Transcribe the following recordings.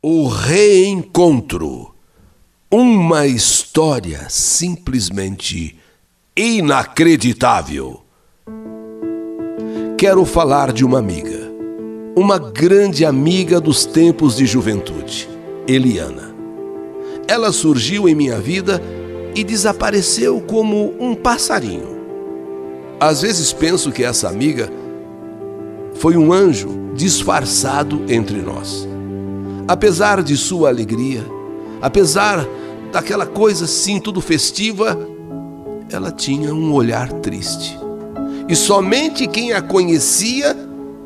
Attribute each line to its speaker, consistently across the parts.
Speaker 1: O Reencontro. Uma história simplesmente inacreditável. Quero falar de uma amiga, uma grande amiga dos tempos de juventude, Eliana. Ela surgiu em minha vida e desapareceu como um passarinho. Às vezes penso que essa amiga foi um anjo disfarçado entre nós apesar de sua alegria, apesar daquela coisa assim, tudo festiva, ela tinha um olhar triste. E somente quem a conhecia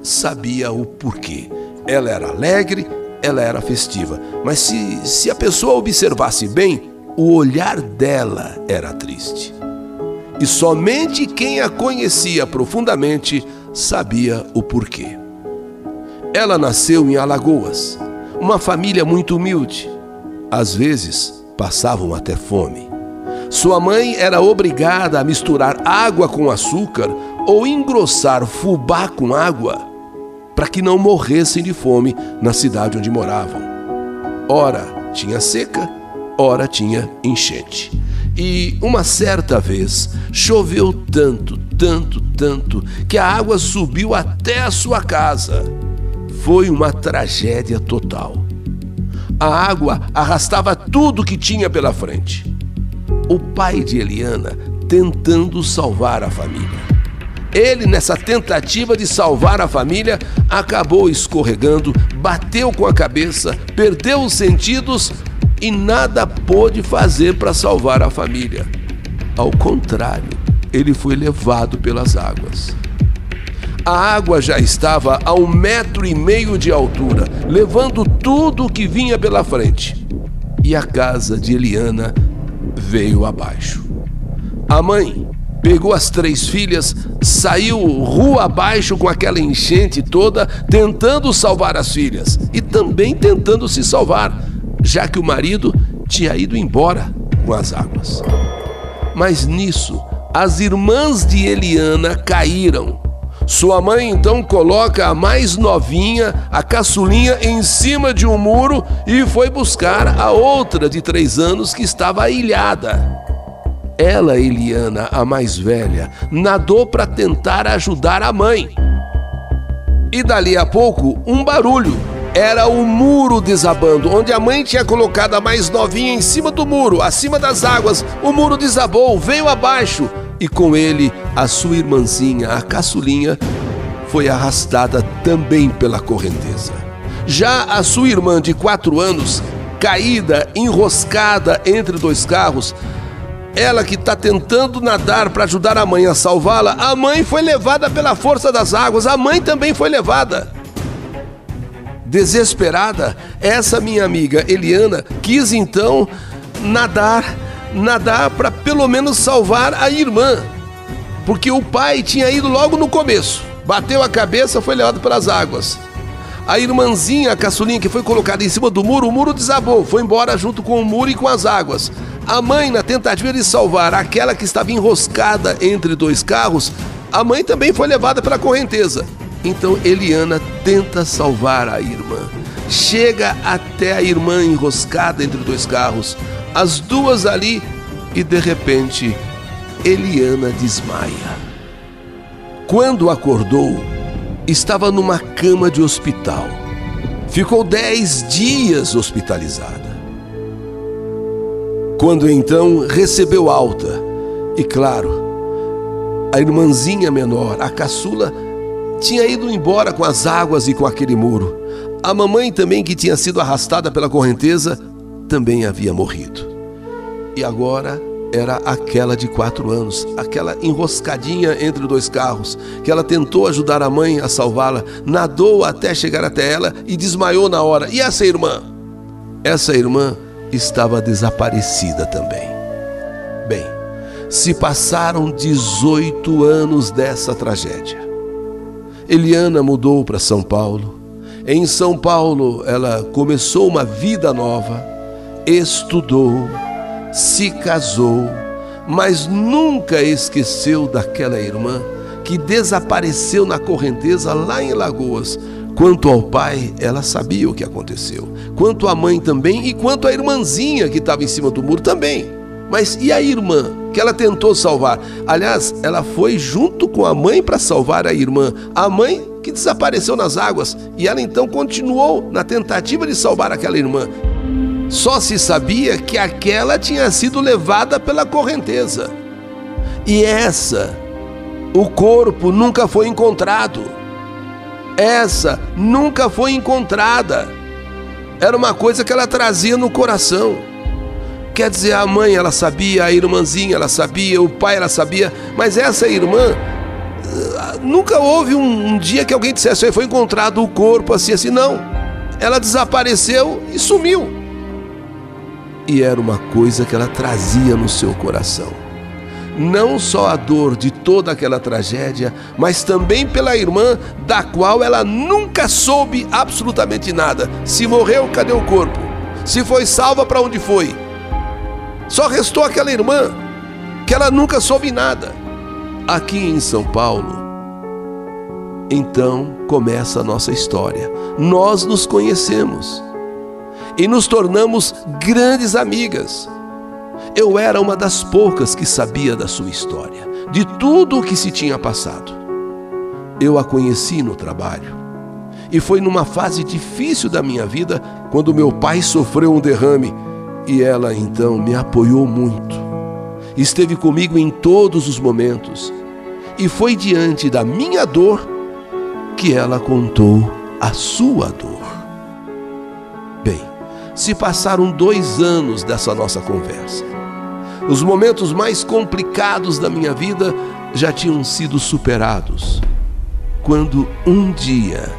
Speaker 1: sabia o porquê. Ela era alegre, ela era festiva, mas se, se a pessoa observasse bem, o olhar dela era triste. E somente quem a conhecia profundamente sabia o porquê. Ela nasceu em Alagoas, uma família muito humilde. Às vezes passavam até fome. Sua mãe era obrigada a misturar água com açúcar ou engrossar fubá com água para que não morressem de fome na cidade onde moravam. Ora tinha seca, ora tinha enchente. E uma certa vez choveu tanto, tanto, tanto que a água subiu até a sua casa foi uma tragédia total. A água arrastava tudo que tinha pela frente. O pai de Eliana tentando salvar a família. Ele, nessa tentativa de salvar a família, acabou escorregando, bateu com a cabeça, perdeu os sentidos e nada pôde fazer para salvar a família. Ao contrário, ele foi levado pelas águas. A água já estava a um metro e meio de altura, levando tudo o que vinha pela frente. E a casa de Eliana veio abaixo. A mãe pegou as três filhas, saiu rua abaixo com aquela enchente toda, tentando salvar as filhas e também tentando se salvar, já que o marido tinha ido embora com as águas. Mas nisso, as irmãs de Eliana caíram sua mãe então coloca a mais novinha, a caçulinha, em cima de um muro e foi buscar a outra de três anos que estava ilhada. Ela, Eliana, a mais velha, nadou para tentar ajudar a mãe. E dali a pouco, um barulho. Era o muro desabando, onde a mãe tinha colocado a mais novinha em cima do muro, acima das águas. O muro desabou, veio abaixo e com ele a sua irmãzinha, a caçulinha, foi arrastada também pela correnteza. Já a sua irmã de quatro anos, caída, enroscada entre dois carros, ela que está tentando nadar para ajudar a mãe a salvá-la, a mãe foi levada pela força das águas, a mãe também foi levada. Desesperada, essa minha amiga Eliana quis então nadar nadar para pelo menos salvar a irmã. Porque o pai tinha ido logo no começo, bateu a cabeça, foi levado pelas águas. A irmãzinha, a caçulinha que foi colocada em cima do muro, o muro desabou, foi embora junto com o muro e com as águas. A mãe, na tentativa de salvar aquela que estava enroscada entre dois carros, a mãe também foi levada pela correnteza. Então Eliana tenta salvar a irmã. Chega até a irmã enroscada entre dois carros, as duas ali, e de repente Eliana desmaia. Quando acordou, estava numa cama de hospital. Ficou dez dias hospitalizada. Quando então recebeu alta, e claro, a irmãzinha menor, a caçula, tinha ido embora com as águas e com aquele muro. A mamãe também, que tinha sido arrastada pela correnteza, também havia morrido. E agora era aquela de quatro anos, aquela enroscadinha entre dois carros, que ela tentou ajudar a mãe a salvá-la, nadou até chegar até ela e desmaiou na hora. E essa irmã? Essa irmã estava desaparecida também. Bem, se passaram 18 anos dessa tragédia. Eliana mudou para São Paulo. Em São Paulo, ela começou uma vida nova, estudou, se casou, mas nunca esqueceu daquela irmã que desapareceu na correnteza lá em Lagoas, Quanto ao pai, ela sabia o que aconteceu. Quanto à mãe também, e quanto à irmãzinha que estava em cima do muro também. Mas e a irmã que ela tentou salvar? Aliás, ela foi junto com a mãe para salvar a irmã. A mãe que desapareceu nas águas e ela então continuou na tentativa de salvar aquela irmã. Só se sabia que aquela tinha sido levada pela correnteza. E essa, o corpo nunca foi encontrado. Essa nunca foi encontrada. Era uma coisa que ela trazia no coração. Quer dizer, a mãe ela sabia, a irmãzinha ela sabia, o pai ela sabia, mas essa irmã nunca houve um, um dia que alguém dissesse foi encontrado o corpo assim assim não. Ela desapareceu e sumiu. E era uma coisa que ela trazia no seu coração não só a dor de toda aquela tragédia, mas também pela irmã da qual ela nunca soube absolutamente nada. Se morreu, cadê o corpo? Se foi salva, para onde foi? Só restou aquela irmã que ela nunca soube nada. Aqui em São Paulo, então começa a nossa história. Nós nos conhecemos e nos tornamos grandes amigas. Eu era uma das poucas que sabia da sua história, de tudo o que se tinha passado. Eu a conheci no trabalho. E foi numa fase difícil da minha vida quando meu pai sofreu um derrame e ela então me apoiou muito. Esteve comigo em todos os momentos e foi diante da minha dor que ela contou a sua dor. Se passaram dois anos dessa nossa conversa. Os momentos mais complicados da minha vida já tinham sido superados. Quando um dia,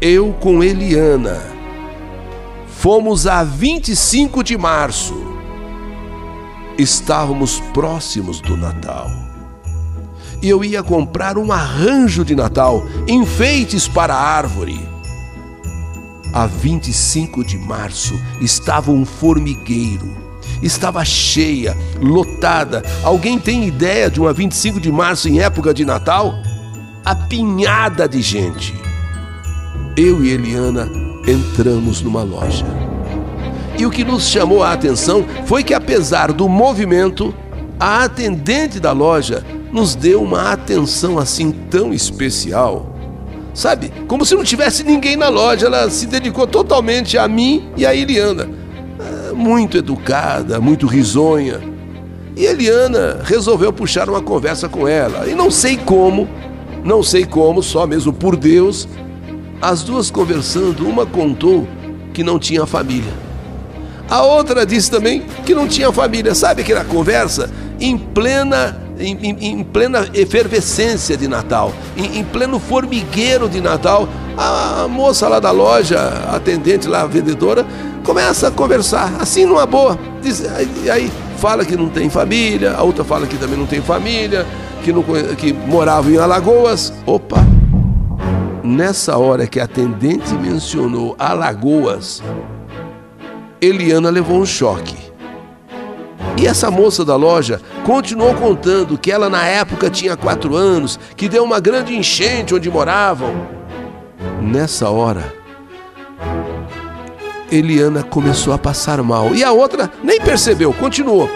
Speaker 1: eu com Eliana, fomos a 25 de março, estávamos próximos do Natal. E eu ia comprar um arranjo de Natal, enfeites para a árvore. A 25 de março estava um formigueiro estava cheia, lotada. Alguém tem ideia de uma 25 de março em época de Natal? Apinhada de gente. Eu e Eliana entramos numa loja. E o que nos chamou a atenção foi que, apesar do movimento, a atendente da loja nos deu uma atenção assim tão especial. Sabe, como se não tivesse ninguém na loja, ela se dedicou totalmente a mim e a Eliana muito educada, muito risonha. E Eliana resolveu puxar uma conversa com ela. E não sei como, não sei como, só mesmo por Deus, as duas conversando, uma contou que não tinha família. A outra disse também que não tinha família. Sabe aquela conversa em plena em, em, em, plena efervescência de Natal, em, em, pleno formigueiro de Natal, a moça lá da loja, atendente lá, a vendedora, começa a conversar, assim numa boa. Diz, aí, aí fala que não tem família, a outra fala que também não tem família, que, não, que morava em Alagoas. Opa! Nessa hora que a atendente mencionou Alagoas, Eliana levou um choque. E essa moça da loja continuou contando que ela na época tinha quatro anos, que deu uma grande enchente onde moravam. Nessa hora, Eliana começou a passar mal e a outra nem percebeu, continuou.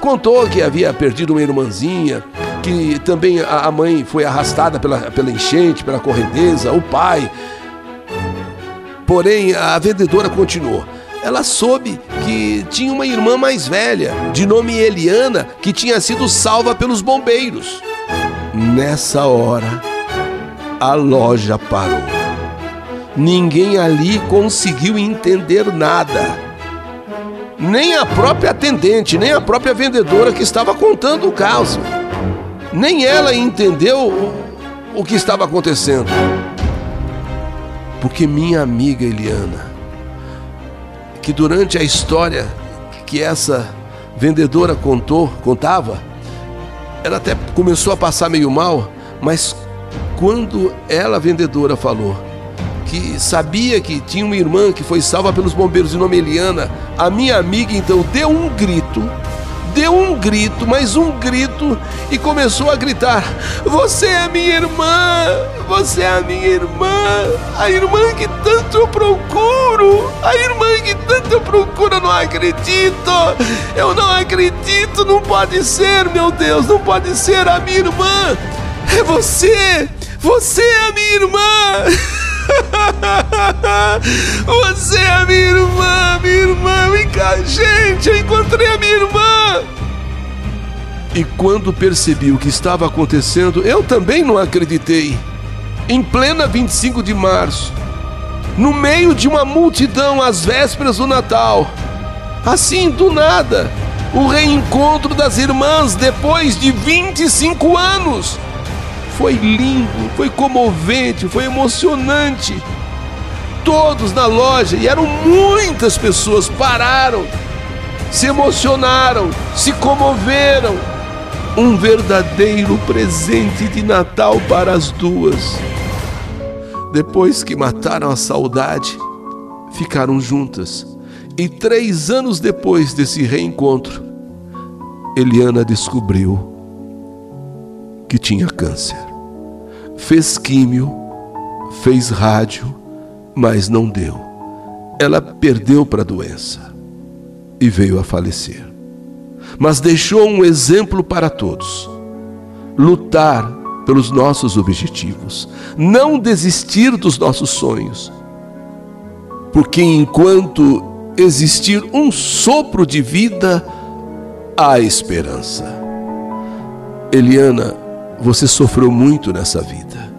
Speaker 1: Contou que havia perdido uma irmãzinha, que também a mãe foi arrastada pela, pela enchente, pela correnteza, o pai. Porém, a vendedora continuou. Ela soube que tinha uma irmã mais velha, de nome Eliana, que tinha sido salva pelos bombeiros. Nessa hora, a loja parou. Ninguém ali conseguiu entender nada. Nem a própria atendente, nem a própria vendedora que estava contando o caso. Nem ela entendeu o, que estava acontecendo. Porque minha amiga Eliana, que durante a história que essa vendedora contou, contava, ela até começou a passar meio mal, mas quando ela, vendedora, falou que sabia que tinha uma irmã que foi salva pelos bombeiros de nome Eliana, a minha amiga então deu um grito, deu um grito, mais um grito, e começou a gritar: Você é minha irmã! Você é a minha irmã! A irmã que tanto eu procuro! A irmã que tanto eu procuro, eu não acredito! Eu não acredito! Não pode ser, meu Deus! Não pode ser a minha irmã! É você! Você é a minha irmã! Você é a minha irmã, minha irmã, vem cá, gente, eu encontrei a minha irmã. E quando percebi o que estava acontecendo, eu também não acreditei. Em plena 25 de março, no meio de uma multidão às vésperas do Natal, assim do nada, o reencontro das irmãs depois de 25 anos. Foi lindo, foi comovente, foi emocionante. Todos na loja, e eram muitas pessoas, pararam, se emocionaram, se comoveram. Um verdadeiro presente de Natal para as duas. Depois que mataram a saudade, ficaram juntas. E três anos depois desse reencontro, Eliana descobriu que tinha câncer. Fez químio, fez rádio, mas não deu. Ela perdeu para a doença e veio a falecer. Mas deixou um exemplo para todos: lutar pelos nossos objetivos, não desistir dos nossos sonhos. Porque enquanto existir um sopro de vida, há esperança. Eliana você sofreu muito nessa vida,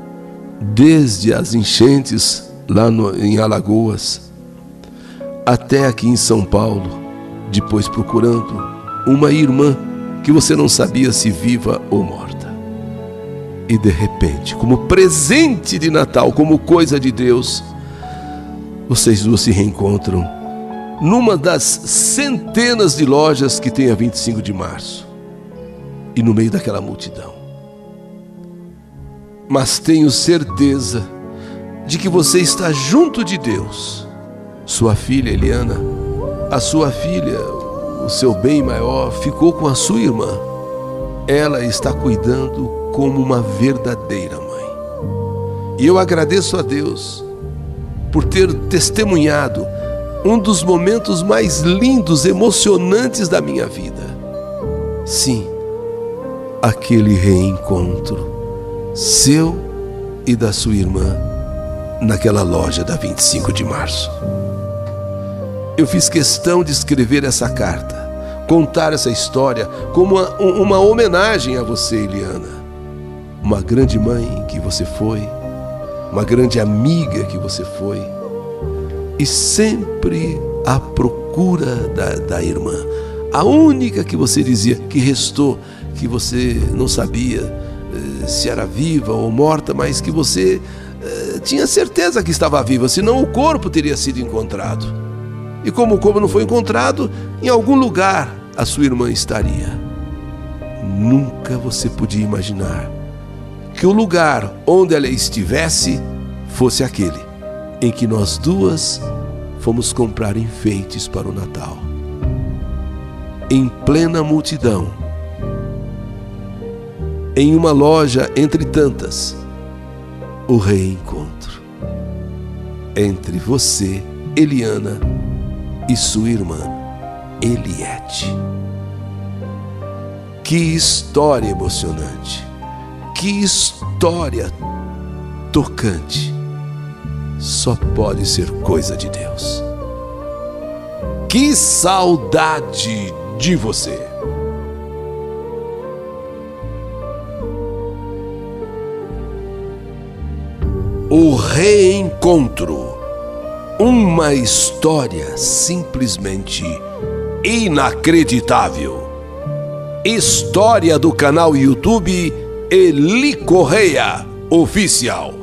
Speaker 1: desde as enchentes lá no, em Alagoas, até aqui em São Paulo, depois procurando uma irmã que você não sabia se viva ou morta. E de repente, como presente de Natal, como coisa de Deus, vocês duas se reencontram numa das centenas de lojas que tem a 25 de março e no meio daquela multidão mas tenho certeza de que você está junto de Deus. Sua filha Eliana, a sua filha, o seu bem maior, ficou com a sua irmã. Ela está cuidando como uma verdadeira mãe. E eu agradeço a Deus por ter testemunhado um dos momentos mais lindos, emocionantes da minha vida. Sim, aquele reencontro seu e da sua irmã naquela loja da 25 de março. Eu fiz questão de escrever essa carta, contar essa história como uma, uma homenagem a você, Eliana. Uma grande mãe que você foi, uma grande amiga que você foi, e sempre à procura da, da irmã. A única que você dizia que restou, que você não sabia se era viva ou morta, mas que você uh, tinha certeza que estava viva, senão o corpo teria sido encontrado. E como o corpo não foi encontrado, em algum lugar a sua irmã estaria. Nunca você podia imaginar que o lugar onde ela estivesse fosse aquele em que nós duas fomos comprar enfeites para o Natal. Em plena multidão, em uma loja entre tantas, o reencontro entre você, Eliana, e sua irmã, Eliette. Que história emocionante! Que história tocante! Só pode ser coisa de Deus. Que saudade de você! O Reencontro. Uma história simplesmente inacreditável. História do canal YouTube Eli Correia Oficial.